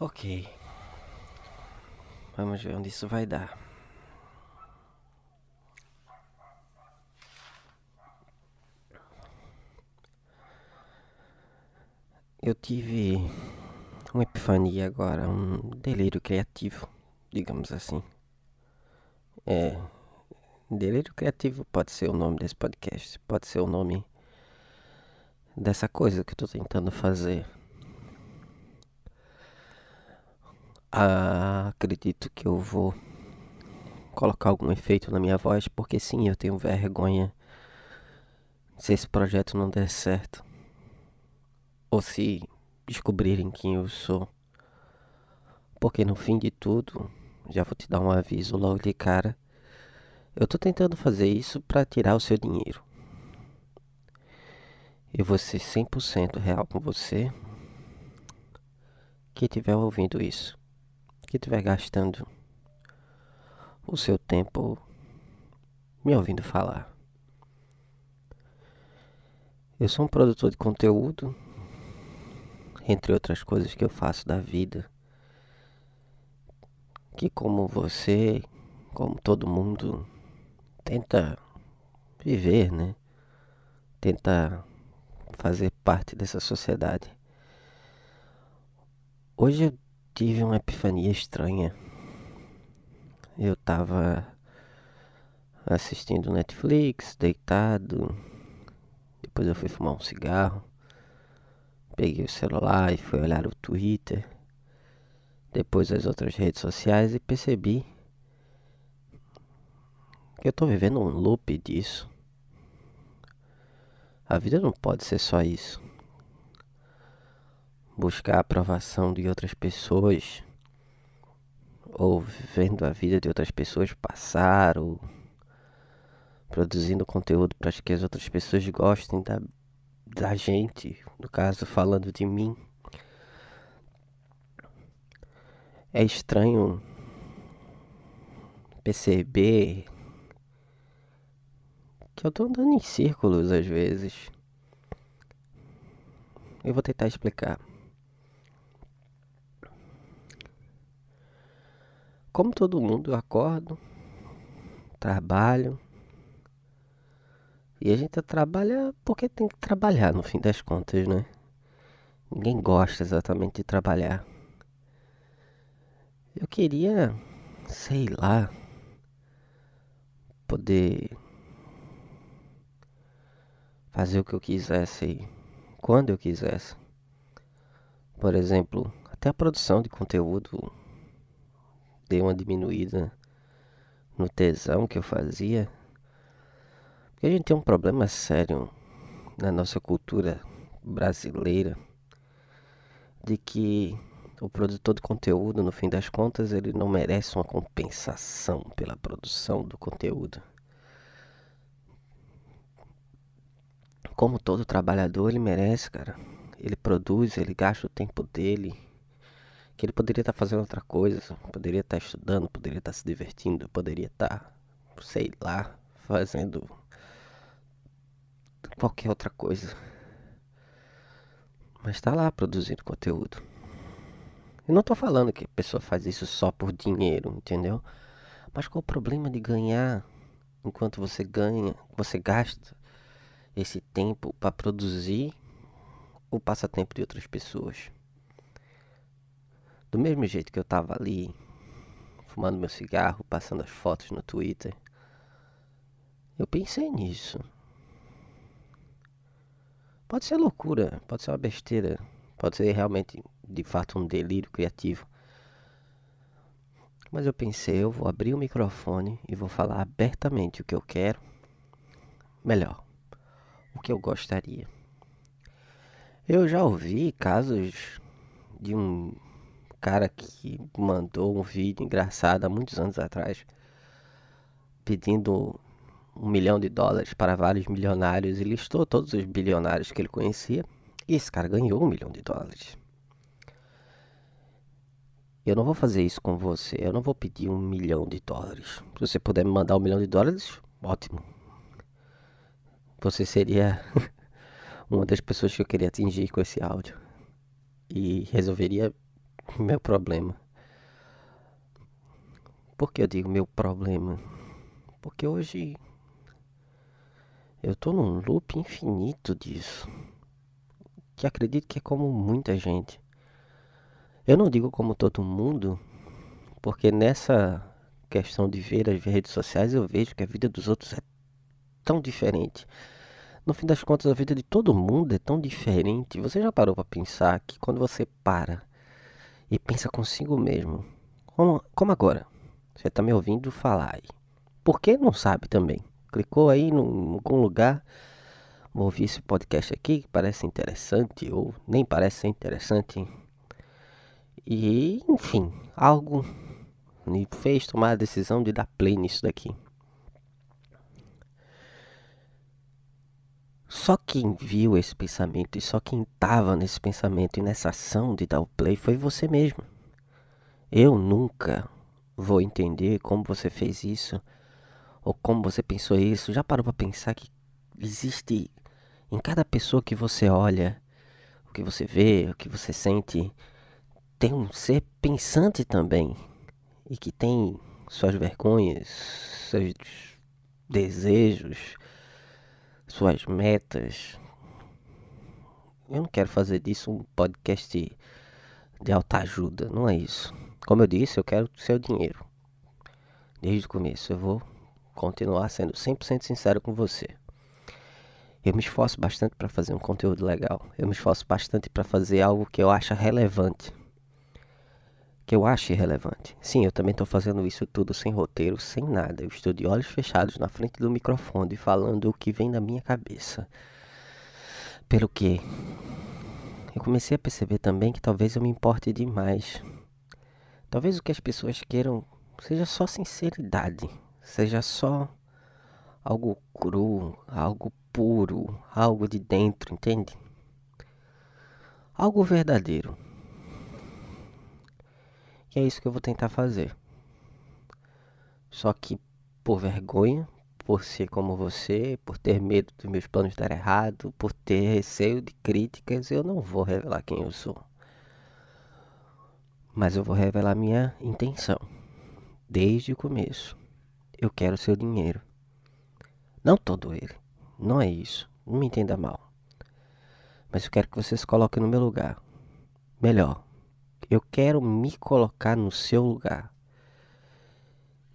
Ok. Vamos ver onde isso vai dar. Eu tive uma epifania agora, um delírio criativo, digamos assim. É. Delírio criativo pode ser o nome desse podcast, pode ser o nome dessa coisa que eu tô tentando fazer. Ah, acredito que eu vou colocar algum efeito na minha voz, porque sim, eu tenho vergonha se esse projeto não der certo. Ou se descobrirem quem eu sou. Porque no fim de tudo, já vou te dar um aviso logo de cara. Eu tô tentando fazer isso para tirar o seu dinheiro. Eu vou ser 100% real com você que estiver ouvindo isso que estiver gastando o seu tempo me ouvindo falar. Eu sou um produtor de conteúdo, entre outras coisas que eu faço da vida, que como você, como todo mundo, tenta viver, né? Tenta fazer parte dessa sociedade. Hoje eu tive uma epifania estranha. Eu tava assistindo Netflix, deitado. Depois eu fui fumar um cigarro. Peguei o celular e fui olhar o Twitter. Depois as outras redes sociais e percebi que eu tô vivendo um loop disso. A vida não pode ser só isso buscar a aprovação de outras pessoas, ou vendo a vida de outras pessoas passar, ou produzindo conteúdo para que as outras pessoas gostem da, da gente, no caso, falando de mim. É estranho perceber que eu tô andando em círculos às vezes. Eu vou tentar explicar. Como todo mundo, eu acordo, trabalho. E a gente trabalha porque tem que trabalhar no fim das contas, né? Ninguém gosta exatamente de trabalhar. Eu queria, sei lá, poder fazer o que eu quisesse quando eu quisesse. Por exemplo, até a produção de conteúdo dei uma diminuída no tesão que eu fazia. Porque a gente tem um problema sério na nossa cultura brasileira de que o produtor de conteúdo, no fim das contas, ele não merece uma compensação pela produção do conteúdo. Como todo trabalhador, ele merece, cara. Ele produz, ele gasta o tempo dele que ele poderia estar fazendo outra coisa, poderia estar estudando, poderia estar se divertindo, poderia estar, sei lá, fazendo qualquer outra coisa. Mas está lá produzindo conteúdo. Eu não estou falando que a pessoa faz isso só por dinheiro, entendeu? Mas qual o problema de ganhar enquanto você ganha, você gasta esse tempo para produzir o passatempo de outras pessoas? Do mesmo jeito que eu tava ali, fumando meu cigarro, passando as fotos no Twitter, eu pensei nisso. Pode ser loucura, pode ser uma besteira, pode ser realmente, de fato, um delírio criativo. Mas eu pensei, eu vou abrir o microfone e vou falar abertamente o que eu quero. Melhor, o que eu gostaria. Eu já ouvi casos de um cara que mandou um vídeo engraçado há muitos anos atrás, pedindo um milhão de dólares para vários milionários e listou todos os bilionários que ele conhecia. E esse cara ganhou um milhão de dólares. Eu não vou fazer isso com você. Eu não vou pedir um milhão de dólares. Se você puder me mandar um milhão de dólares, ótimo. Você seria uma das pessoas que eu queria atingir com esse áudio. E resolveria meu problema. Por que eu digo meu problema? Porque hoje eu tô num loop infinito disso. Que acredito que é como muita gente. Eu não digo como todo mundo, porque nessa questão de ver as redes sociais eu vejo que a vida dos outros é tão diferente. No fim das contas, a vida de todo mundo é tão diferente. Você já parou para pensar que quando você para e pensa consigo mesmo, como, como agora? Você está me ouvindo falar aí. Por que não sabe também? Clicou aí em algum lugar, vou ouvir esse podcast aqui que parece interessante ou nem parece ser interessante. E, enfim, algo me fez tomar a decisão de dar play nisso daqui. Só quem viu esse pensamento e só quem estava nesse pensamento e nessa ação de dar o play foi você mesmo. Eu nunca vou entender como você fez isso ou como você pensou isso. Já parou para pensar que existe em cada pessoa que você olha, o que você vê, o que você sente, tem um ser pensante também e que tem suas vergonhas, seus desejos, suas metas. Eu não quero fazer disso um podcast de, alta ajuda, não é isso. Como eu disse, eu quero seu dinheiro. Desde o começo, eu vou continuar sendo 100% sincero com você. Eu me esforço bastante para fazer um conteúdo legal. Eu me esforço bastante para fazer algo que eu acho relevante que eu ache relevante. Sim, eu também estou fazendo isso tudo sem roteiro, sem nada. Eu estou de olhos fechados na frente do microfone falando o que vem da minha cabeça. Pelo que eu comecei a perceber também que talvez eu me importe demais. Talvez o que as pessoas queiram seja só sinceridade, seja só algo cru, algo puro, algo de dentro, entende? Algo verdadeiro. É isso que eu vou tentar fazer. Só que por vergonha, por ser como você, por ter medo dos meus planos dar errado, por ter receio de críticas, eu não vou revelar quem eu sou. Mas eu vou revelar minha intenção. Desde o começo. Eu quero seu dinheiro. Não todo ele. Não é isso. Não me entenda mal. Mas eu quero que você se coloque no meu lugar. Melhor, eu quero me colocar no seu lugar.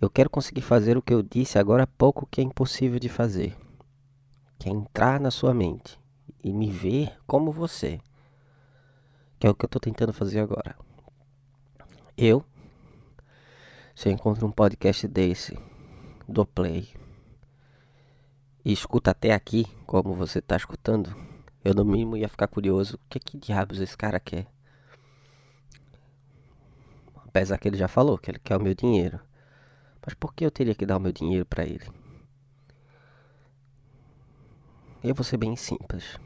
Eu quero conseguir fazer o que eu disse agora há pouco que é impossível de fazer. Que é entrar na sua mente e me ver como você. Que é o que eu estou tentando fazer agora. Eu, se eu encontro um podcast desse, do play, e escuta até aqui, como você está escutando, eu no mínimo ia ficar curioso. O que, que diabos esse cara quer? Apesar que ele já falou que ele quer o meu dinheiro. Mas por que eu teria que dar o meu dinheiro para ele? Eu vou ser bem simples.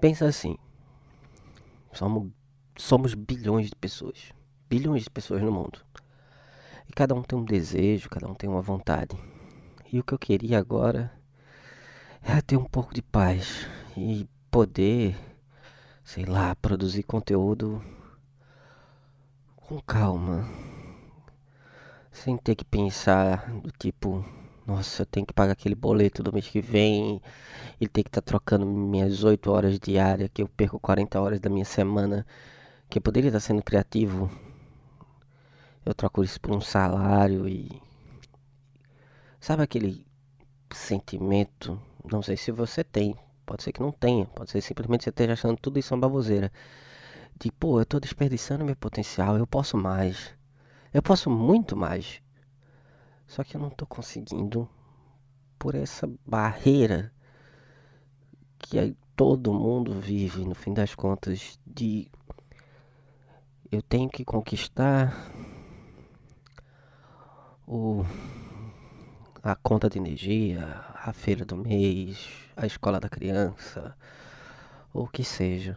Pensa assim. Somos, somos bilhões de pessoas. Bilhões de pessoas no mundo. E cada um tem um desejo, cada um tem uma vontade. E o que eu queria agora é ter um pouco de paz e poder, sei lá, produzir conteúdo com calma. Sem ter que pensar do tipo, nossa, eu tenho que pagar aquele boleto do mês que vem. E ter que estar tá trocando minhas 8 horas diárias, que eu perco 40 horas da minha semana. Que eu poderia estar sendo criativo. Eu troco isso por um salário e. Sabe aquele sentimento? Não sei se você tem. Pode ser que não tenha. Pode ser simplesmente você esteja achando tudo isso uma baboseira de pô, eu tô desperdiçando meu potencial, eu posso mais. Eu posso muito mais. Só que eu não tô conseguindo por essa barreira que todo mundo vive no fim das contas de eu tenho que conquistar o a conta de energia, a feira do mês, a escola da criança, ou o que seja.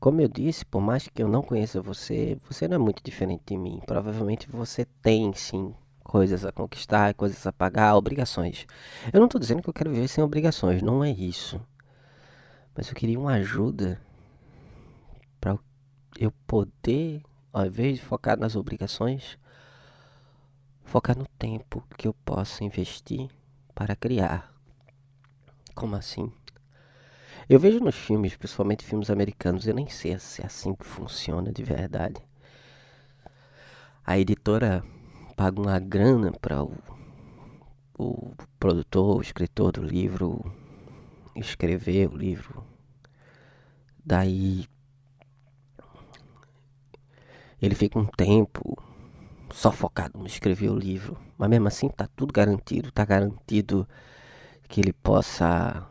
Como eu disse, por mais que eu não conheça você, você não é muito diferente de mim. Provavelmente você tem sim coisas a conquistar, coisas a pagar, obrigações. Eu não estou dizendo que eu quero viver sem obrigações, não é isso. Mas eu queria uma ajuda para eu poder, ao invés de focar nas obrigações, focar no tempo que eu posso investir para criar. Como assim? Eu vejo nos filmes, principalmente filmes americanos, eu nem sei se é assim que funciona de verdade. A editora paga uma grana para o, o produtor, o escritor do livro escrever o livro. Daí ele fica um tempo só focado no escrever o livro, mas mesmo assim tá tudo garantido, tá garantido que ele possa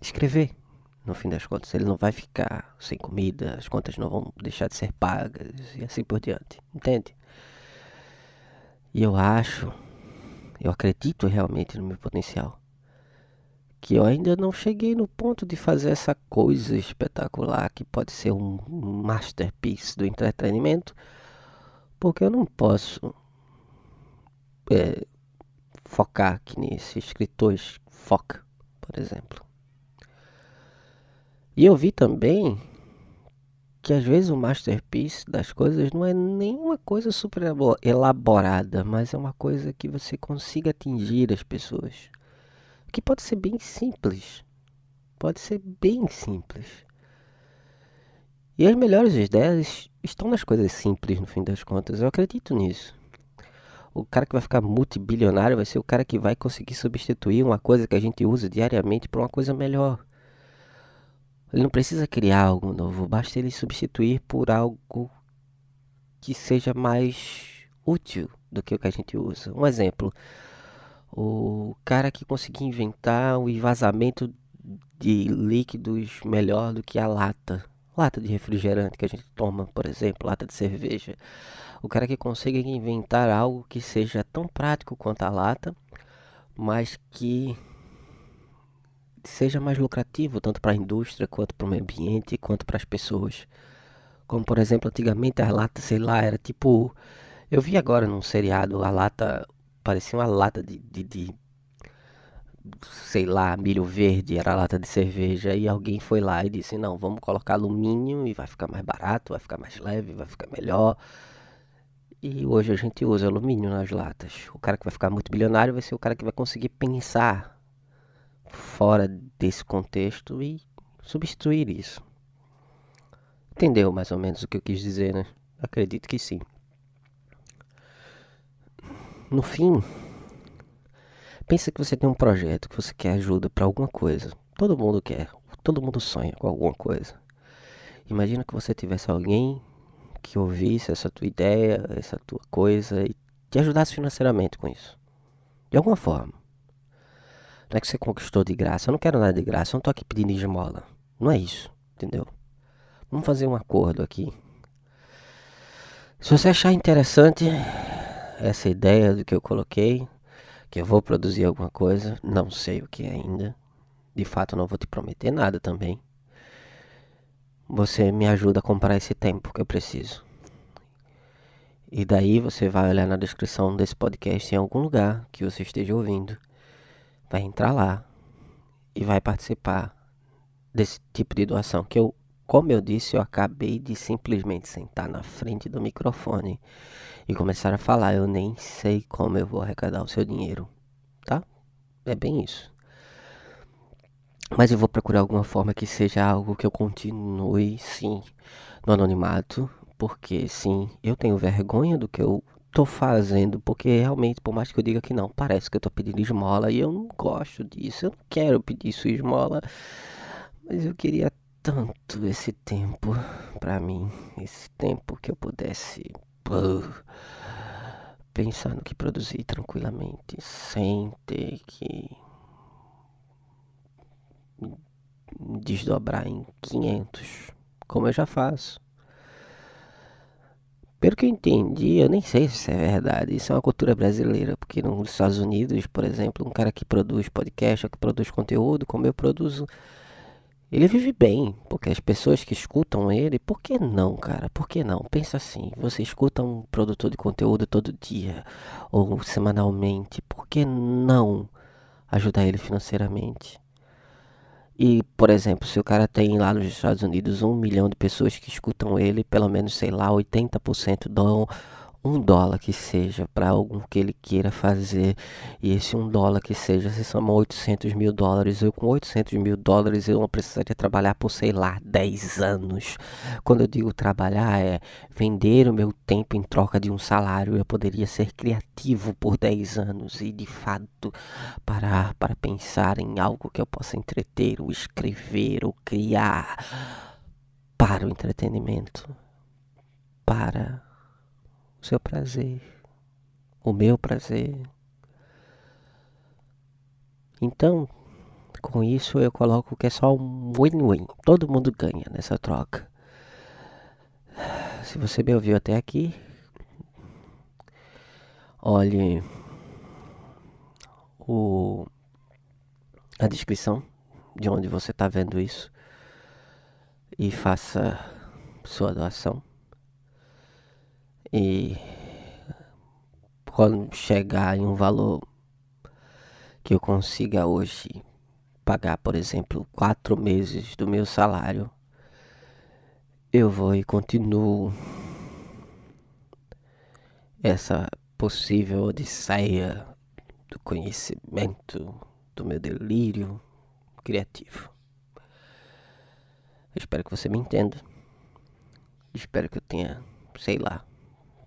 escrever no fim das contas. Ele não vai ficar sem comida, as contas não vão deixar de ser pagas e assim por diante. Entende? E eu acho, eu acredito realmente no meu potencial. Que eu ainda não cheguei no ponto de fazer essa coisa espetacular que pode ser um masterpiece do entretenimento, porque eu não posso é, focar que nesse escritor foca, por exemplo. E eu vi também que às vezes o masterpiece das coisas não é nenhuma coisa super elaborada, mas é uma coisa que você consiga atingir as pessoas. Que pode ser bem simples. Pode ser bem simples. E as melhores ideias estão nas coisas simples, no fim das contas. Eu acredito nisso. O cara que vai ficar multibilionário vai ser o cara que vai conseguir substituir uma coisa que a gente usa diariamente por uma coisa melhor. Ele não precisa criar algo novo, basta ele substituir por algo que seja mais útil do que o que a gente usa. Um exemplo, o cara que conseguiu inventar o vazamento de líquidos melhor do que a lata. Lata de refrigerante que a gente toma, por exemplo, lata de cerveja. O cara que consegue inventar algo que seja tão prático quanto a lata, mas que seja mais lucrativo, tanto para a indústria, quanto para o meio ambiente, quanto para as pessoas. Como, por exemplo, antigamente a lata, sei lá, era tipo. Eu vi agora num seriado, a lata parecia uma lata de, de, de sei lá, milho verde, era lata de cerveja, e alguém foi lá e disse: Não, vamos colocar alumínio e vai ficar mais barato, vai ficar mais leve, vai ficar melhor. E hoje a gente usa alumínio nas latas. O cara que vai ficar muito bilionário vai ser o cara que vai conseguir pensar fora desse contexto e substituir isso. Entendeu mais ou menos o que eu quis dizer, né? Acredito que sim. No fim, pensa que você tem um projeto, que você quer ajuda para alguma coisa. Todo mundo quer, todo mundo sonha com alguma coisa. Imagina que você tivesse alguém que ouvisse essa tua ideia, essa tua coisa e te ajudasse financeiramente com isso. De alguma forma. Não é que você conquistou de graça. Eu não quero nada de graça. Eu não tô aqui pedindo esmola. Não é isso. Entendeu? Vamos fazer um acordo aqui. Se você achar interessante essa ideia do que eu coloquei, que eu vou produzir alguma coisa, não sei o que ainda. De fato, não vou te prometer nada também. Você me ajuda a comprar esse tempo que eu preciso. E daí você vai olhar na descrição desse podcast em algum lugar que você esteja ouvindo vai entrar lá e vai participar desse tipo de doação que eu, como eu disse, eu acabei de simplesmente sentar na frente do microfone e começar a falar. Eu nem sei como eu vou arrecadar o seu dinheiro, tá? É bem isso. Mas eu vou procurar alguma forma que seja algo que eu continue, sim, no anonimato, porque sim, eu tenho vergonha do que eu tô fazendo, porque realmente, por mais que eu diga que não, parece que eu tô pedindo esmola e eu não gosto disso, eu não quero pedir sua esmola, mas eu queria tanto esse tempo para mim, esse tempo que eu pudesse pô, pensar no que produzir tranquilamente, sem ter que desdobrar em 500, como eu já faço. Pelo que eu entendi, eu nem sei se isso é verdade. Isso é uma cultura brasileira, porque nos Estados Unidos, por exemplo, um cara que produz podcast ou que produz conteúdo, como eu produzo, ele vive bem, porque as pessoas que escutam ele, por que não, cara? Por que não? Pensa assim, você escuta um produtor de conteúdo todo dia ou semanalmente, por que não ajudar ele financeiramente? E, por exemplo, se o cara tem lá nos Estados Unidos um milhão de pessoas que escutam ele, pelo menos, sei lá, 80% dão um dólar que seja para algum que ele queira fazer. E esse um dólar que seja se soma 800 mil dólares. Eu com 800 mil dólares eu não precisaria trabalhar por sei lá 10 anos. Quando eu digo trabalhar é vender o meu tempo em troca de um salário. Eu poderia ser criativo por 10 anos e de fato parar para pensar em algo que eu possa entreter ou escrever ou criar. Para o entretenimento. Para o seu prazer, o meu prazer. Então, com isso eu coloco que é só um win-win. Todo mundo ganha nessa troca. Se você me ouviu até aqui, olhe o, a descrição de onde você está vendo isso e faça sua doação. E quando chegar em um valor que eu consiga hoje pagar, por exemplo, quatro meses do meu salário, eu vou e continuo essa possível odisseia do conhecimento, do meu delírio criativo. Eu espero que você me entenda. Espero que eu tenha, sei lá,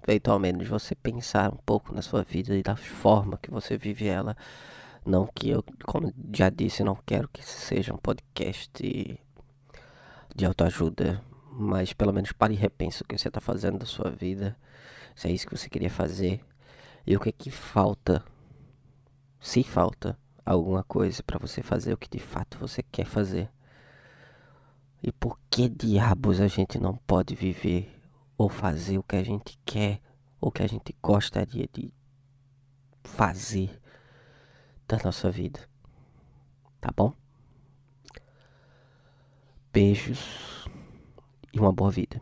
feito ao menos você pensar um pouco na sua vida e da forma que você vive ela. Não que eu, como já disse, não quero que seja um podcast de, autoajuda, mas pelo menos pare e repense o que você está fazendo da sua vida, se é isso que você queria fazer e o que é que falta, se falta alguma coisa para você fazer o que de fato você quer fazer. E por que diabos a gente não pode viver ou fazer o que a gente quer ou que a gente gostaria de fazer da nossa vida. Tá bom? Beijos e uma boa vida.